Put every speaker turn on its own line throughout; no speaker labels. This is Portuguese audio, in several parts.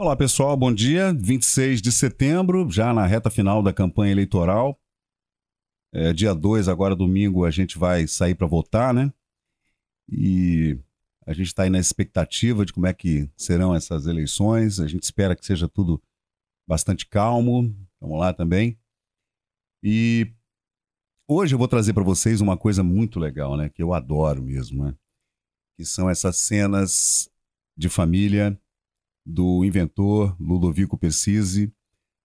Olá pessoal, bom dia. 26 de setembro, já na reta final da campanha eleitoral. É, dia 2, agora domingo, a gente vai sair para votar, né? E a gente está aí na expectativa de como é que serão essas eleições. A gente espera que seja tudo bastante calmo. Vamos lá também. E hoje eu vou trazer para vocês uma coisa muito legal, né? Que eu adoro mesmo, né? Que são essas cenas de família do inventor Ludovico Persisi,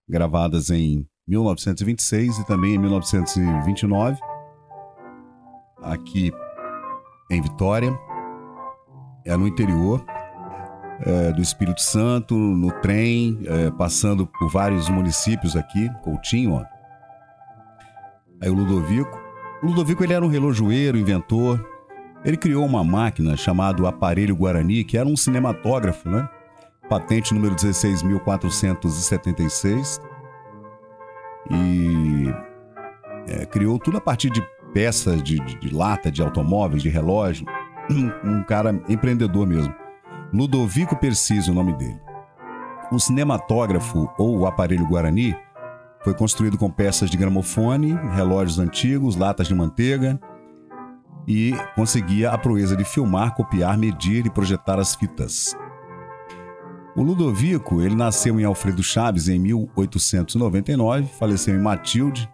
gravadas em 1926 e também em 1929, aqui em Vitória, é no interior é, do Espírito Santo, no trem, é, passando por vários municípios aqui, Coutinho, ó. Aí o Ludovico. O Ludovico ele era um relojoeiro, inventor. Ele criou uma máquina chamada aparelho Guarani, que era um cinematógrafo, né? Patente número 16.476, e é, criou tudo a partir de peças de, de, de lata, de automóveis, de relógio. Um, um cara empreendedor mesmo. Ludovico Perciso, o nome dele. O cinematógrafo ou o aparelho Guarani foi construído com peças de gramofone, relógios antigos, latas de manteiga e conseguia a proeza de filmar, copiar, medir e projetar as fitas. O Ludovico, ele nasceu em Alfredo Chaves em 1899, faleceu em Matilde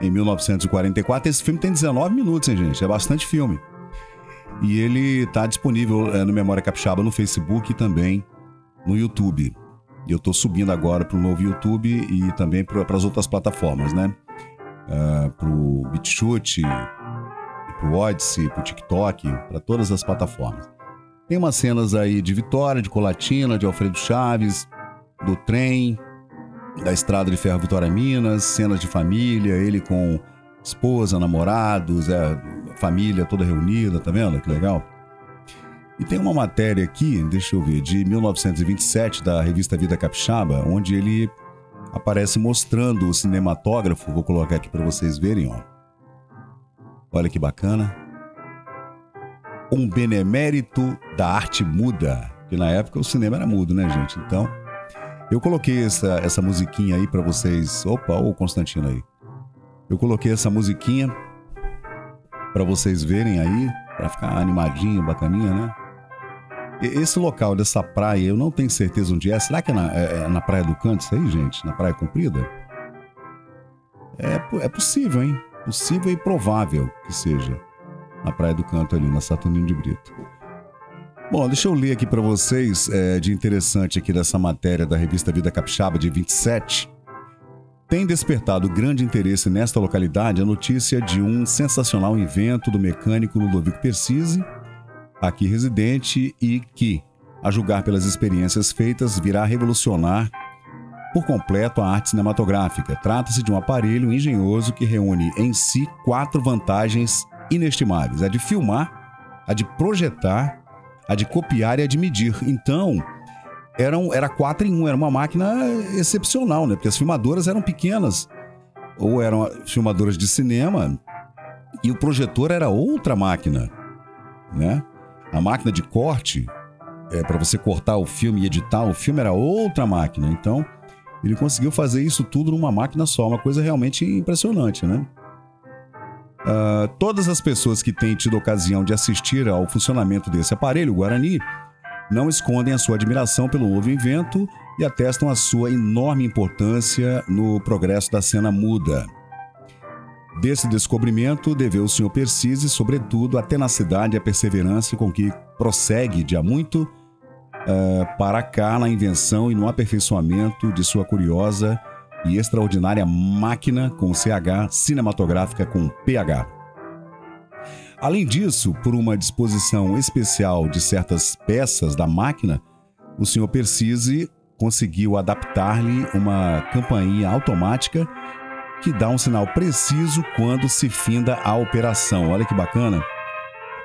em 1944. Esse filme tem 19 minutos, hein, gente? É bastante filme. E ele está disponível é, no Memória Capixaba no Facebook e também no YouTube. E eu estou subindo agora para o novo YouTube e também para as outras plataformas, né? Uh, para o BitChute, para o Odyssey, para o TikTok, para todas as plataformas. Tem umas cenas aí de Vitória, de Colatina, de Alfredo Chaves, do trem, da estrada de ferro Vitória Minas, cenas de família, ele com esposa, namorados, é, família toda reunida, tá vendo? Que legal. E tem uma matéria aqui, deixa eu ver, de 1927 da revista Vida Capixaba, onde ele aparece mostrando o cinematógrafo, vou colocar aqui para vocês verem, ó. Olha que bacana um benemérito da arte muda, que na época o cinema era mudo, né, gente? Então, eu coloquei essa, essa musiquinha aí para vocês. Opa, o Constantino aí. Eu coloquei essa musiquinha para vocês verem aí, para ficar animadinho, bacaninha, né? Esse local dessa praia, eu não tenho certeza onde é. Será que é na, é, é na Praia do Canto isso aí, gente? Na Praia Comprida? É, é possível, hein? Possível e provável que seja na Praia do Canto ali, na Saturnino de Brito. Bom, deixa eu ler aqui para vocês é, de interessante aqui dessa matéria da revista Vida Capixaba de 27. Tem despertado grande interesse nesta localidade a notícia de um sensacional invento do mecânico Ludovico Persisi, aqui residente, e que, a julgar pelas experiências feitas, virá revolucionar por completo a arte cinematográfica. Trata-se de um aparelho engenhoso que reúne em si quatro vantagens inestimáveis: a de filmar, a de projetar, a de copiar e a de medir. Então, eram, era quatro em um, era uma máquina excepcional, né? Porque as filmadoras eram pequenas, ou eram filmadoras de cinema, e o projetor era outra máquina, né? A máquina de corte, é, para você cortar o filme e editar o filme, era outra máquina. Então, ele conseguiu fazer isso tudo numa máquina só, uma coisa realmente impressionante, né? Uh, todas as pessoas que têm tido ocasião de assistir ao funcionamento desse aparelho Guarani não escondem a sua admiração pelo novo invento e atestam a sua enorme importância no progresso da cena muda. Desse descobrimento deveu o Sr. Persise, sobretudo, a tenacidade e a perseverança com que prossegue de há muito uh, para cá na invenção e no aperfeiçoamento de sua curiosa e extraordinária máquina com CH cinematográfica com PH. Além disso, por uma disposição especial de certas peças da máquina, o Sr. Persise conseguiu adaptar-lhe uma campainha automática que dá um sinal preciso quando se finda a operação. Olha que bacana!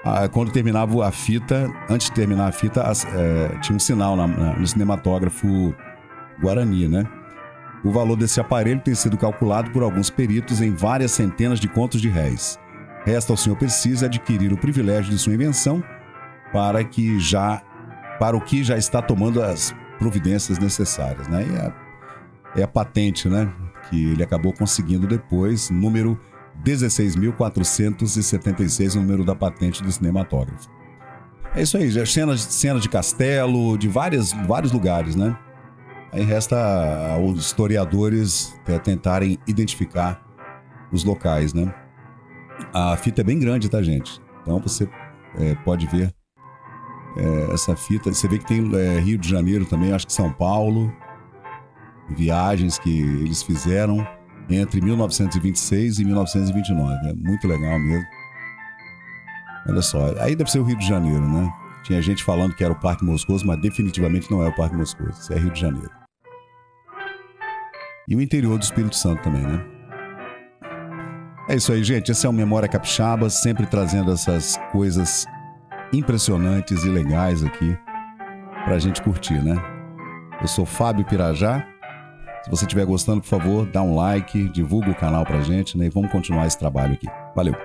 Ah, quando terminava a fita, antes de terminar a fita, é, tinha um sinal na, no cinematógrafo Guarani, né? O valor desse aparelho tem sido calculado por alguns peritos em várias centenas de contos de réis. Resta ao senhor Precisa adquirir o privilégio de sua invenção para que já para o que já está tomando as providências necessárias, né? E é, é a patente, né? Que ele acabou conseguindo depois, número 16.476, o número da patente do cinematógrafo. É isso aí, cenas, cenas de castelo, de várias, vários lugares, né? Aí resta aos historiadores tentarem identificar os locais, né? A fita é bem grande, tá, gente? Então você é, pode ver é, essa fita. Você vê que tem é, Rio de Janeiro também, acho que São Paulo. Viagens que eles fizeram entre 1926 e 1929. É muito legal mesmo. Olha só, aí deve ser o Rio de Janeiro, né? Tinha gente falando que era o Parque Moscoso, mas definitivamente não é o Parque Moscoso. Isso é Rio de Janeiro. E o interior do Espírito Santo também, né? É isso aí, gente. Esse é o Memória Capixaba, sempre trazendo essas coisas impressionantes e legais aqui pra gente curtir, né? Eu sou Fábio Pirajá. Se você estiver gostando, por favor, dá um like, divulga o canal pra gente, né? E vamos continuar esse trabalho aqui. Valeu!